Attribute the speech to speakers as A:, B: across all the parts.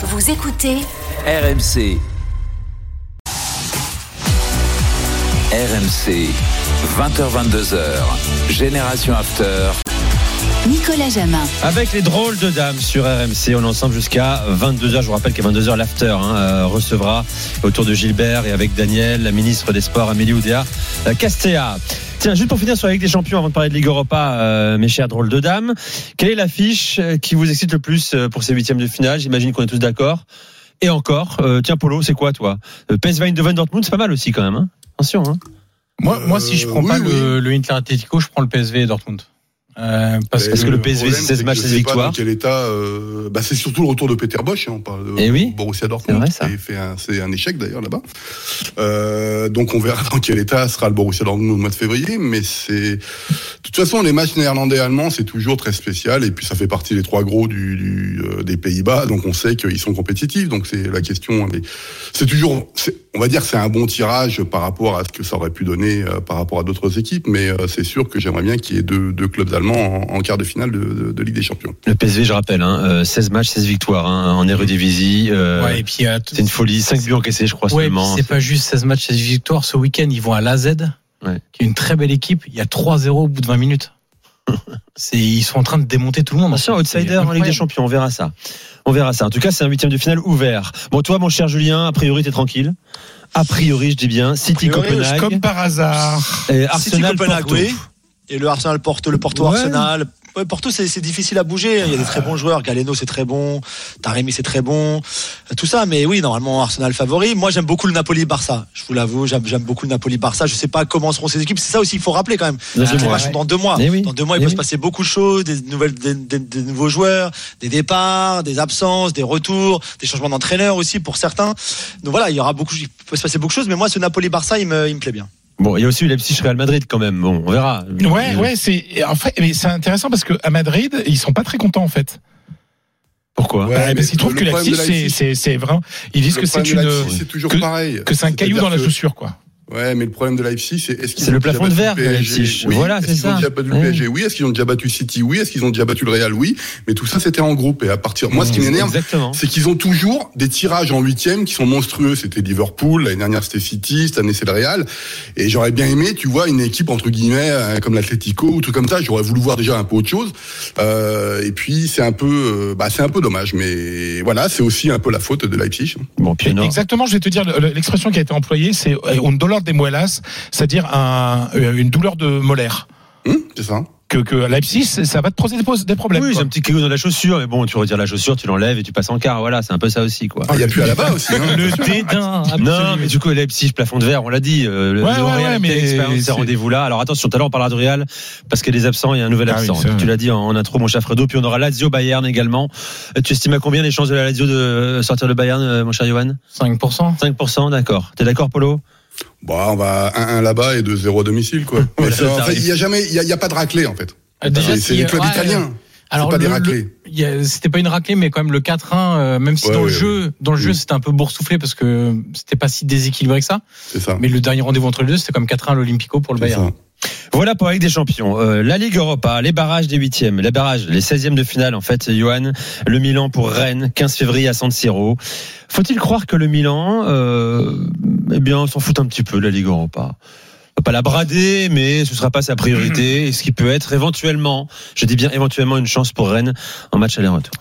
A: Vous écoutez
B: RMC. RMC. 20h22h. Génération After.
A: Nicolas Jamin.
C: Avec les drôles de dames sur RMC, on est ensemble jusqu'à 22h. Je vous rappelle qu'à 22h, l'after hein, euh, recevra autour de Gilbert et avec Daniel, la ministre des Sports, Amélie Oudéa euh, Castéa. Tiens, juste pour finir sur la Ligue des Champions, avant de parler de Ligue Europa, euh, mes chers drôles de dames, quelle est l'affiche euh, qui vous excite le plus euh, pour ces huitièmes de finale? J'imagine qu'on est tous d'accord. Et encore, euh, tiens Polo, c'est quoi toi? Euh, PSV Eindhoven Dortmund, c'est pas mal aussi quand même. Hein Attention. Hein
D: Moi, moi, si je prends
E: Euh,
D: pas
E: oui,
D: le, le Inter Atletico, je prends le PSV et Dortmund. Euh, parce
C: Parce
D: que
C: le PSV, c'est 16
E: que
C: matchs,
E: je
C: 16
E: sais pas
C: victoires.
E: Dans quel état euh, bah, C'est surtout le retour de Peter Bosch. hein, on parle de
C: Eh oui,
E: Borussia Dortmund.
C: c'est
E: un- C'est un échec d'ailleurs là-bas. Euh, donc on verra dans quel état sera le Borussia Dortmund au mois de février. Mais c'est de toute façon les matchs néerlandais-allemands c'est toujours très spécial et puis ça fait partie des trois gros du, du, des Pays-Bas. Donc on sait qu'ils sont compétitifs. Donc c'est la question. C'est toujours, on va dire, que c'est un bon tirage par rapport à ce que ça aurait pu donner par rapport à d'autres équipes. Mais c'est sûr que j'aimerais bien qu'il y ait deux, deux clubs allemands en, en quart de finale de, de- de Ligue des Champions.
C: Le PSV, je rappelle, hein, euh, 16 matchs, 16 victoires hein, en Eredivisie. Euh,
D: ouais, et puis euh,
C: c'est une folie, 5 buts encaissés, je crois
D: ouais,
C: seulement.
D: c'est pas juste 16 matchs, 16 victoires. Ce week-end, ils vont à l'AZ,
C: Ouais.
D: qui est une très belle équipe. Il y a 3-0 au bout de 20 minutes. Ils sont en train de démonter tout le monde.
C: Attention,
D: C'est
C: outsider en Ligue des. Champions, on verra ça. On verra ça. En tout cas, c'est un huitième de finale ouvert. Bon, toi, mon cher Julien, a priori, t'es tranquille. A priori, je dis bien. City,
F: priori,
C: Copenhague.
F: Comme par hasard.
C: Et
F: City
C: Arsenal,
F: Copenhague,
C: Porto.
F: oui. Et le Arsenal Porto, le Porto
C: Ouais.
F: Arsenal. Ouais, Porto, c'est difficile à bouger. Il y a des très bons joueurs. Galeno, c'est très bon. Taremi, c'est très bon. Tout ça, mais oui, normalement, Arsenal favori. Moi, j'aime beaucoup le Napoli-Barça. Je vous l'avoue, j'aime beaucoup le Napoli-Barça. Je sais pas comment seront ces équipes. C'est ça aussi qu'il faut rappeler quand même.
C: Dans deux
F: Les
C: mois.
F: matchs sont dans deux mois.
C: Eh oui.
F: Dans deux mois, il
C: Eh
F: peut
C: oui.
F: se passer beaucoup de choses, des nouvelles, des, des- des nouveaux joueurs, des départs, des absences, des retours, des changements d'entraîneur aussi pour certains. Donc voilà, il y aura beaucoup, il peut se passer beaucoup de choses. Mais moi, ce Napoli-Barça, il me, il me plaît bien.
C: Bon, il y a aussi eu Leipzig Real Madrid quand même. Bon, on verra.
F: Euh,
D: Euh,
F: Mm.
D: Mm.
F: Eh
C: Euh,
F: ben,
D: ben,
F: Euh,
D: euh,
F: ben,
D: Euh,
F: euh,
D: euh,
F: euh, euh, euh, euh, euh,
C: Pourquoi?
E: Ouais, mais
D: parce qu'ils trouvent que Leipzig, c'est- c'est c'est vraiment. Ils disent
E: le
D: que c'est une.
E: C'est toujours
D: que-
E: pareil.
D: Que c'est un caillou dans la
E: que-
D: chaussure, quoi.
E: Ouais, mais le problème de Leipzig, c'est est-ce qu'ils
C: C'est
E: ont
C: le
E: déjà
C: plafond de
E: battu
C: verre
E: le
C: de
E: PSG
C: Leipzig.
E: Oui.
C: Voilà,
E: Est-ce
C: c'est
E: qu'ils ont
C: ça.
E: déjà battu le. PSG Oui. Est-ce qu'ils ont déjà battu City? Oui. Est-ce qu'ils ont déjà battu le Real? Oui. Mais tout ça, c'était en groupe. Et à partir, moi, ce qui m'énerve,
C: Exactement.
E: c'est qu'ils ont toujours des tirages en huitième qui sont monstrueux. C'était Liverpool, l'année dernière c'était City, cette année c'est le Real. Et j'aurais bien aimé, tu vois, une équipe entre guillemets euh, comme l'Atlético ou truc comme ça. J'aurais voulu voir déjà un peu autre chose. Euh, et puis c'est un peu, euh, bah c'est un peu dommage. Mais voilà, c'est aussi un peu la faute de Leipzig.
C: Bon, puis non.
D: Exactement, je vais te dire, le- l'expression qui a été employée, c'est euh, un dolor de muelas, c'est-à-dire un- euh, une douleur de molaire.
E: Hum, c'est ça.
D: Que, que à Leipzig, c'est- ça va te poser des, des problèmes.
C: Oui,
D: quoi.
C: j'ai un petit caillou dans la chaussure, mais bon, tu retires la chaussure, tu l'enlèves et tu passes en quart. Voilà, c'est un peu ça aussi, quoi.
E: Ah, Il y a plus à la bas aussi. Hein.
D: Le dédain.
C: Non, mais du coup, Leipzig, plafond de verre, on l'a dit. euh, le,
D: Ouais,
C: le
D: ouais, ouais, mais c'est-
C: ces rendez-vous-là. Alors attention, tout à l'heure, on parlera de Real, parce qu'il y a des absents, il y a un nouvel
D: Ah oui,
C: absent.
D: c'est
C: tu l'as dit en, en intro, mon cher Fredo. Puis on aura Lazio Bayern également. Euh, Tu estimes à combien les chances de la Lazio de sortir le Bayern, euh, mon cher Johan?
D: 5%.
C: 5%, d'accord. T'es d'accord, Polo?
E: Bon, on va 1-1 là-bas et 2-0 à domicile, quoi. Ça, en fait, il y a jamais, il y y a pas de raclée, en fait.
D: Déjà,
E: C'est les clubs
D: ouais,
E: italiens.
D: Alors,
E: pas
D: c'était pas une raclée, mais quand même le 4-1, euh, même si
E: Ouais,
D: dans le
E: ouais,
D: jeu, dans le jeu, c'était un peu boursouflé parce que c'était pas si déséquilibré que ça.
E: Ça.
D: Mais le dernier rendez-vous entre les deux, c'était comme 4-1 à l'Olympico pour le Bayern.
E: ça.
C: Voilà pour Ligue des Champions. Euh, la Ligue Europa, les barrages des huitièmes, les barrages, les 16e de finale en fait. Johan, le Milan pour Rennes, 15 février à San Siro. Faut-il croire que le Milan, euh, eh bien, s'en fout un petit peu de la Ligue Europa? On va pas la brader, mais ce sera pas sa priorité. Et ce qui peut être éventuellement, je dis bien éventuellement, une chance pour Rennes en match aller-retour.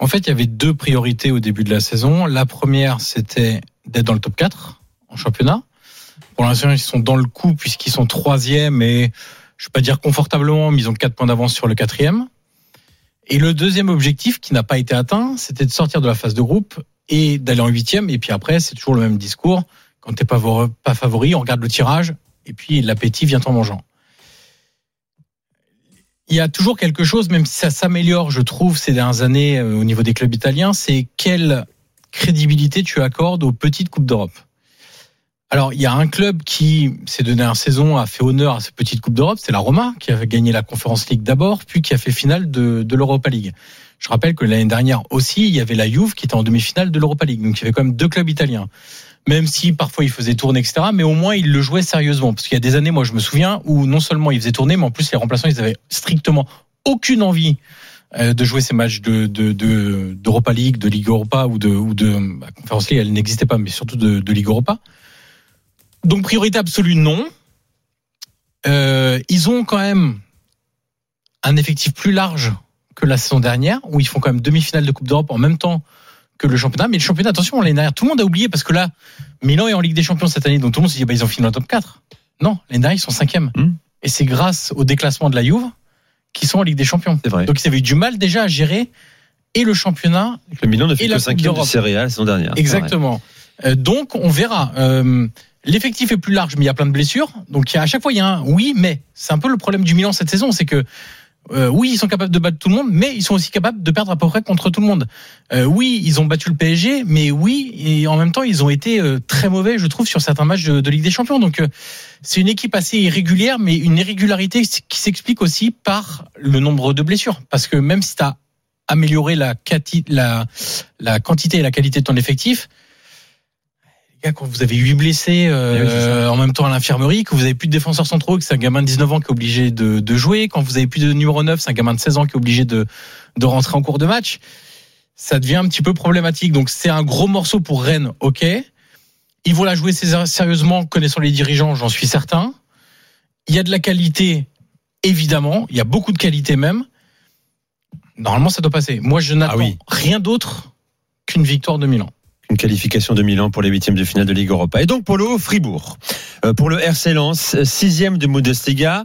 D: En fait, il y avait deux priorités au début de la saison. La première, c'était d'être dans le top 4 en championnat. Pour l'instant, ils sont dans le coup puisqu'ils sont troisième et je vais pas dire confortablement, mais ils ont quatre points d'avance sur le quatrième. Et le deuxième objectif qui n'a pas été atteint, c'était de sortir de la phase de groupe et d'aller en huitième. Et puis après, c'est toujours le même discours. Quand t'es pas pas favori, on regarde le tirage et puis l'appétit vient en mangeant. Il y a toujours quelque chose, même si ça s'améliore, je trouve, ces dernières années euh, au niveau des clubs italiens, c'est quelle crédibilité tu accordes aux petites coupes d'Europe? Alors, il y a un club qui, ces deux dernières saisons, a fait honneur à ces petites coupes d'Europe, c'est la Roma, qui a gagné la Conference League d'abord, puis qui a fait finale de, de l'Europa League. Je rappelle que l'année dernière aussi, il y avait la Juve qui était en demi-finale de l'Europa League. Donc, il y avait quand même deux clubs italiens. Même si parfois ils faisaient tourner, etc. Mais au moins, ils le jouaient sérieusement. Parce qu'il y a des années, moi, je me souviens, où non seulement ils faisaient tourner, mais en plus, les remplaçants, ils avaient strictement aucune envie euh, de jouer ces matchs de de de- d'Europa League, de Ligue Europa ou de ou de bah, Conference League, elle n'existait pas, mais surtout de, de Ligue Europa. Donc priorité absolue non. Euh, ils ont quand même un effectif plus large que la saison dernière, où ils font quand même demi-finale de Coupe d'Europe en même temps que le championnat. Mais le championnat, attention, l'année dernière, tout le monde a oublié parce que là, Milan est en Ligue des Champions cette année, donc tout le monde s'est dit, bah, ils ont fini dans le top 4. Non, l'année dernière, ils sont cinquième.
C: Hmm.
D: Et c'est grâce au déclassement de la Juve qu'ils sont en Ligue des Champions.
C: C'est vrai.
D: Donc ils avaient eu du mal déjà à gérer et le championnat
C: Le Milan ne fait que
D: Coupe
C: 5
D: d'Europe.
C: de Serie A la saison dernière.
D: Exactement. Euh, donc on verra. Euh, L'effectif est plus large, mais il y a plein de blessures. Donc à chaque fois, il y a un oui, mais. C'est un peu le problème du Milan cette saison, c'est que euh, oui, ils sont capables de battre tout le monde, mais ils sont aussi capables de perdre à peu près contre tout le monde. Euh, oui, ils ont battu le PSG, mais oui, et en même temps, ils ont été euh, très mauvais, je trouve, sur certains matchs de, de Ligue des Champions. Donc euh, c'est une équipe assez irrégulière, mais une irrégularité qui s'explique aussi par le nombre de blessures. Parce que même si tu as amélioré la, la, la quantité et la qualité de ton effectif, gars, quand vous avez huit blessés euh,
C: Eh oui,
D: en même temps à l'infirmerie, que vous avez plus de défenseurs centraux, que c'est un gamin de 19 ans qui est obligé de, de jouer, quand vous avez plus de numéro 9, c'est un gamin de 16 ans qui est obligé de, de rentrer en cours de match, ça devient un petit peu problématique. Donc c'est un gros morceau pour Rennes, ok. Ils vont la jouer sé- sérieusement, connaissant les dirigeants, j'en suis certain. Il y a de la qualité, évidemment, il y a beaucoup de qualité même. Normalement, ça doit passer. Moi, je n'attends
C: Ah oui.
D: rien d'autre qu'une victoire de Milan.
C: Une qualification de Milan pour les huitièmes de finale de Ligue Europa. Et donc Polo, Fribourg. Euh, pour le RC Lens, sixième de Bundesliga.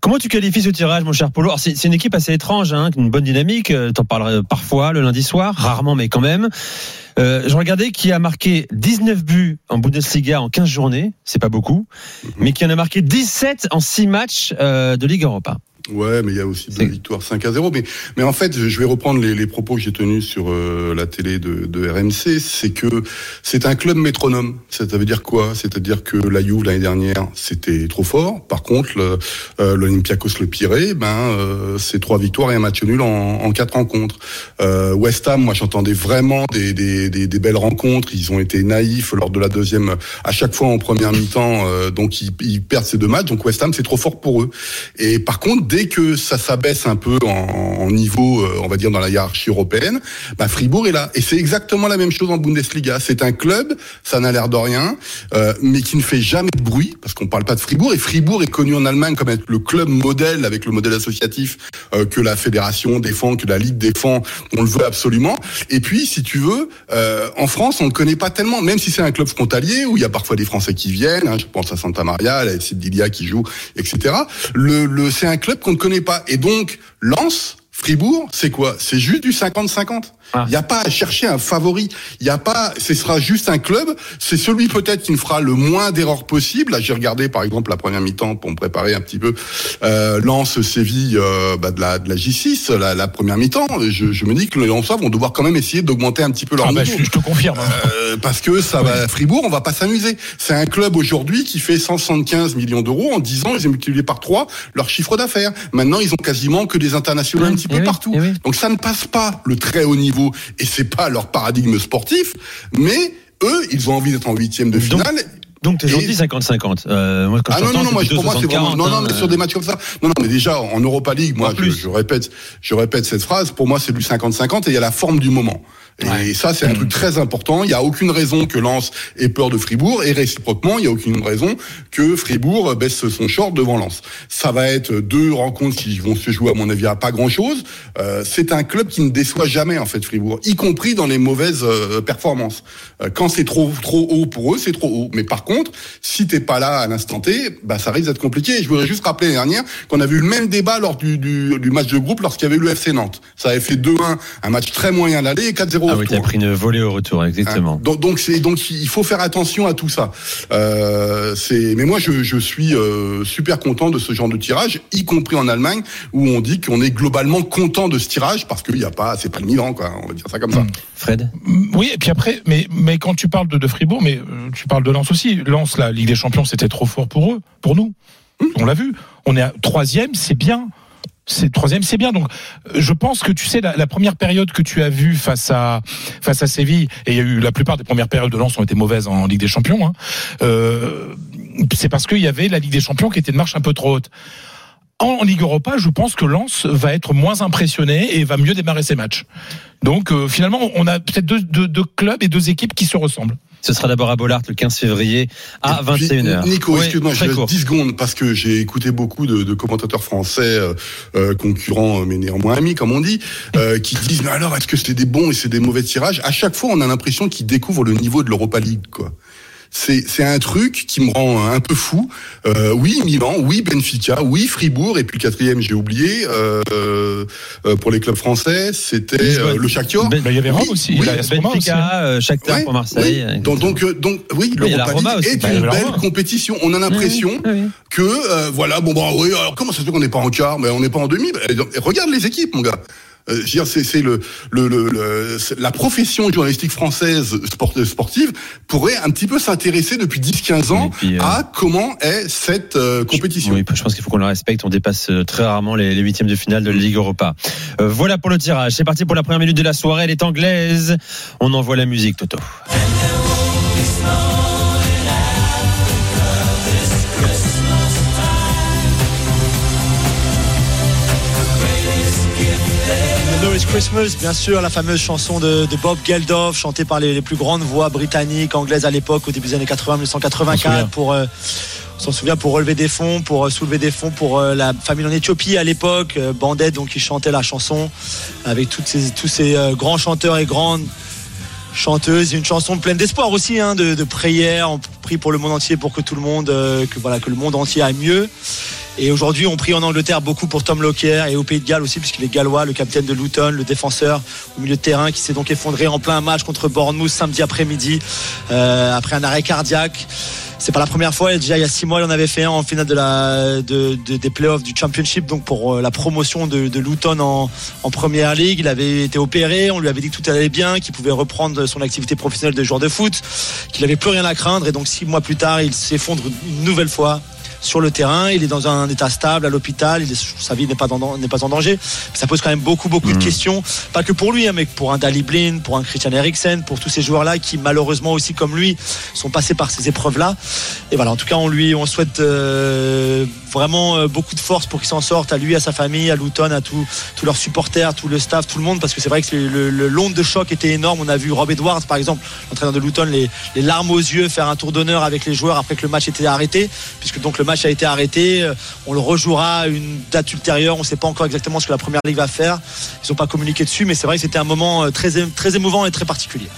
C: Comment tu qualifies ce tirage, mon cher Polo? Alors, c'est, c'est une équipe assez étrange, hein, une bonne dynamique. euh, T'en parlerai parfois le lundi soir, rarement, mais quand même. Euh, je regardais qui a marqué 19 buts en Bundesliga en 15 journées, c'est pas beaucoup, mais qui en a marqué 17 en 6 matchs euh, de Ligue Europa.
E: Ouais, mais il y a aussi deux victoires 5 à 0. Mais, mais en fait, je vais reprendre les, les propos que j'ai tenus sur euh, la télé de, de RMC. C'est que c'est un club métronome. Ça veut dire quoi? C'est-à-dire que la Juve l'année dernière, c'était trop fort. Par contre, le, euh, l'Olympiakos le Pirée, ben, euh, c'est trois victoires et un match nul en, en quatre rencontres. Euh, West Ham, moi, j'entendais vraiment des, des, des, des belles rencontres. Ils ont été naïfs lors de la deuxième, à chaque fois en première mi-temps. euh, donc, ils, ils perdent ces deux matchs. Donc, West Ham, c'est trop fort pour eux. Et par contre, dès que ça s'abaisse un peu en, en niveau, euh, on va dire dans la hiérarchie européenne, bah Fribourg est là. Et c'est exactement la même chose en Bundesliga. C'est un club, ça n'a l'air de rien, euh, mais qui ne fait jamais de bruit, parce qu'on parle pas de Fribourg. Et Fribourg est connu en Allemagne comme être le club modèle avec le modèle associatif euh, que la fédération défend, que la ligue défend. On le veut absolument. Et puis, si tu veux, euh, en France, on ne connaît pas tellement, même si c'est un club frontalier où il y a parfois des Français qui viennent. hein, je pense à Santa Maria, à la Lilia qui joue, etc. Le, le, c'est un club qu'on ne connaît pas. Et donc, Lens, Fribourg, c'est quoi? C'est juste du 50-50. Il
C: Ah.
E: n'y a pas à chercher un favori. Il n'y a pas. Ce sera juste un club. C'est celui peut-être qui ne fera le moins d'erreurs possible. Là, j'ai regardé par exemple la première mi-temps pour me préparer un petit peu. Euh, Lens, Séville, euh, bah, de la de la J6, la, la première mi-temps. Je, je me dis que les Lensois vont devoir quand même essayer d'augmenter un petit peu leur
G: Ah bah, je, je te confirme. hein.
E: Euh, parce que ça va Fribourg, on va pas s'amuser. C'est un club aujourd'hui qui fait 175 millions d'euros en 10 ans, ils ont multiplié par 3 leur chiffre d'affaires. Maintenant, ils ont quasiment que des internationaux petit
C: Eh
E: peu
C: oui,
E: partout.
C: eh oui.
E: Donc ça ne passe pas le très haut niveau et c'est pas leur paradigme sportif, mais eux, ils ont envie d'être en huitième de
C: Donc,
E: finale.
C: Donc t'es
E: Et-
C: gentil 50-50. Euh, moi, quand
E: Ah non, non, non, moi, pour moi, c'est vraiment,
C: 60-40,
E: non, non,
C: hein,
E: mais sur des matchs comme ça. Non, non, mais déjà, en Europa League, moi, je, je répète, je répète cette phrase, pour moi, c'est du 50-50 et il y a la forme du moment. Et
D: Ouais.
E: ça, c'est un truc très important. Il n'y a aucune raison que Lens ait peur de Fribourg et réciproquement, il n'y a aucune raison que Fribourg baisse son short devant Lens. Ça va être deux rencontres qui vont se jouer, à mon avis, à pas grand chose. Euh, c'est un club qui ne déçoit jamais, en fait, Fribourg, y compris dans les mauvaises euh, performances. Euh, quand c'est trop, trop haut pour eux, c'est trop haut. Mais par contre, si t'es pas là à l'instant T, bah, ça risque d'être compliqué. Et je voudrais juste rappeler l'année dernière qu'on avait eu le même débat lors du, du, du match de groupe lorsqu'il y avait eu le FC Nantes. Ça avait fait 2-1, un match très moyen à l'aller et 4-0
C: Ah
E: au
C: oui, t'as pris une volée au retour, exactement.
E: Hein, Donc, donc c'est donc il faut faire attention à tout ça. Euh, c'est mais moi je, je suis euh, super content de ce genre de tirage, y compris en Allemagne où on dit qu'on est globalement content de ce tirage parce qu'il y a pas c'est pas le Milan quoi, on va dire ça comme ça.
C: Fred?
G: Oui, et puis après, mais, mais quand tu parles de, de Fribourg, mais euh, tu parles de Lens aussi. Lens, la Ligue des Champions, c'était trop fort pour eux, pour nous. On l'a vu. On est à troisième, c'est bien. C'est troisième, c'est bien. Donc, euh, je pense que tu sais la, la première période que tu as vue face à face à Séville, et il y a eu la plupart des premières périodes de Lens ont été mauvaises en Ligue des Champions. Hein, euh, c'est parce qu'il y avait la Ligue des Champions qui était une marche un peu trop haute. en Ligue Europa, je pense que Lens va être moins impressionné et va mieux démarrer ses matchs. Donc euh, finalement, on a peut-être deux, deux, deux clubs et deux équipes qui se ressemblent.
C: Ce sera d'abord à Bollard le 15 février à
E: Et puis,
C: 21h.
E: Nico,
C: Oui,
E: excuse-moi, j'ai
C: court.
E: 10 secondes parce que j'ai écouté beaucoup de, de commentateurs français, euh, euh, concurrents, euh, mais néanmoins amis, comme on dit, euh, qui disent, mais alors, est-ce que c'est des bons et c'est des mauvais tirages? À chaque fois, on a l'impression qu'ils découvrent le niveau de l'Europa League, quoi. C'est, c'est un truc qui me rend un peu fou. Euh, oui, Milan, oui, Benfica, oui, Fribourg, et puis le quatrième, j'ai oublié, euh, euh, pour les clubs français, c'était euh,
C: Lisbonne.
E: le Shakhtar.
C: Ben-
G: Bah, il y avait Rome
E: Oui,
G: aussi.
E: oui,
G: hein.
C: Benfica, euh, Shakhtar
E: Ouais,
C: pour Marseille.
E: oui. Donc, donc, euh, donc, oui, l'Europa League
C: aussi.
E: est
G: Bah,
E: une belle compétition. On a l'impression que euh, voilà bon bah oui alors comment ça se fait qu'on n'est pas en quart? Mais on n'est pas en demi Bah, regarde les équipes mon gars euh, c'est, le, le, le, la profession journalistique française sport- sportive pourrait un petit peu s'intéresser depuis 10-15 ans
C: puis, euh,
E: à comment est cette euh, compétition.
C: Oui, je pense qu'il faut qu'on le respecte. On dépasse euh, très rarement les, les huitièmes de finale de la Ligue Europa. Voilà pour le tirage. C'est parti pour la première minute de la soirée. Elle est anglaise. On envoie la musique, Toto.
F: Merry Christmas, bien sûr, la fameuse chanson de, de Bob Geldof, chantée par les, les plus grandes voix britanniques, anglaises à l'époque, au début des années 80,
G: On s'en
F: 1984,
G: souvient.
F: pour, euh, on s'en souvient, pour relever des fonds, pour euh, soulever des fonds pour euh, la famille en Éthiopie à l'époque, Bandit, donc qui chantait la chanson avec toutes ces, tous ces grands chanteurs et grandes chanteuse, une chanson pleine d'espoir aussi, hein, de, de prière. On prie pour le monde entier, pour que tout le monde, que voilà, que le monde entier aille mieux. Et aujourd'hui, on prie en Angleterre beaucoup pour Tom Lockyer et au Pays de Galles aussi, puisqu'il est gallois, le capitaine de Luton, le défenseur au milieu de terrain, qui s'est donc effondré en plein match contre Bournemouth samedi après-midi, euh, après un arrêt cardiaque. C'est pas la première fois. Déjà, il y a six mois, il en avait fait un en finale des playoffs du Championship, donc pour euh, la promotion de, Luton en, en première ligue. Il avait été opéré. On lui avait dit que tout allait bien, qu'il pouvait reprendre son activité professionnelle de joueur de foot, qu'il avait plus rien à craindre. Et donc, six mois plus tard, il s'effondre une nouvelle fois sur le terrain. Il est dans un état stable à l'hôpital. Sa vie n'est pas, dans- pas en danger. Ça pose quand même beaucoup, beaucoup de questions. Pas que pour lui, hein, mais pour un Dali Blin, pour un Christian Eriksen, pour tous ces joueurs-là qui, malheureusement aussi comme lui, sont passés par ces épreuves-là. Et voilà, en tout cas, on lui, on souhaite euh, vraiment euh, beaucoup de force pour qu'il s'en sorte, à lui, à sa famille, à Luton, à tous tous leurs supporters, tout le staff, tout le monde, parce que c'est vrai que le, le, l'onde de choc était énorme. On a vu Rob Edwards, par exemple, l'entraîneur de Luton, les, les larmes aux yeux, faire un tour d'honneur avec les joueurs après que le match était arrêté, puisque donc le match a été arrêté. Euh, On le rejouera à une date ultérieure. On ne sait pas encore exactement ce que la première ligue va faire. Ils n'ont pas communiqué dessus, mais c'est vrai que c'était un moment euh, très émouvant et très particulier.